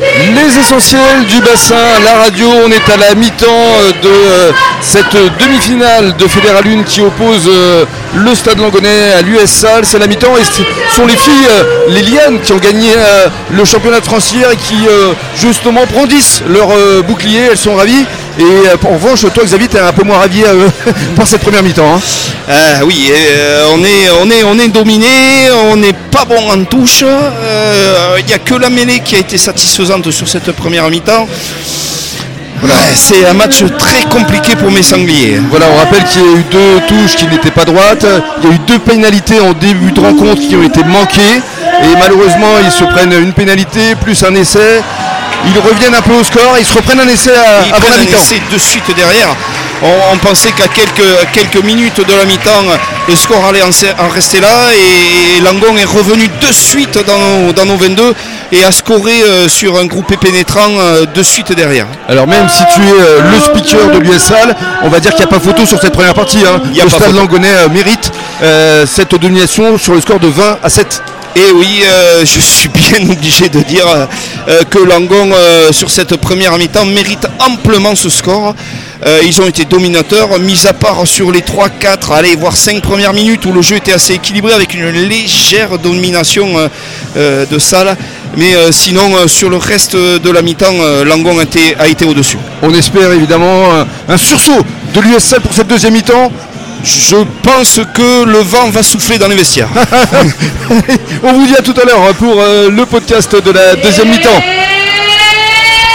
Les essentiels du bassin, la radio, on est à la mi-temps euh, de euh, cette demi-finale de Fédéral qui oppose euh, le Stade Langonnet à l'US Salle. C'est la mi-temps et ce sont les filles, les Lianes, qui ont gagné le championnat de France et qui justement brandissent leur bouclier. Elles sont ravies. Et en revanche, toi Xavier, tu es un peu moins ravi par cette première mi-temps. Hein. oui, on, est, on, est, on est dominé, on n'est pas bon en touche. Il n'y a que la mêlée qui a été satisfaisante sur cette première mi-temps. c'est un match très compliqué pour mes sangliers. Voilà, on rappelle qu'il y a eu deux touches qui n'étaient pas droites. Il y a eu deux pénalités en début de rencontre qui ont été manquées. Et malheureusement, ils se prennent une pénalité plus un essai. Ils reviennent un peu au score et ils se reprennent un essai à, avant la mi-temps. de suite derrière. On, pensait qu'à quelques, quelques minutes de la mi-temps, le score allait en, rester là et, Langon est revenu de suite dans, nos 22 et a scoré euh, sur un groupe pénétrant euh, de suite derrière. Alors même si tu es euh, le speaker de l'USL, on va dire qu'il n'y a pas photo sur cette première partie. Hein. Le Stade Langonais mérite cette domination sur le score de 20 à 7. Et oui, je suis bien obligé de dire que Langon, sur cette première mi-temps, mérite amplement ce score. Euh, ils ont été dominateurs, mis à part sur les 3, 4, allez, voire 5 premières minutes où le jeu était assez équilibré avec une légère domination euh, euh, de salle. Mais sinon, sur le reste de la mi-temps, Langon a été, a été au-dessus. On espère évidemment un sursaut de l'USL pour cette deuxième mi-temps. Je pense que le vent va souffler dans les vestiaires. On vous dit à tout à l'heure pour le podcast de la deuxième mi-temps.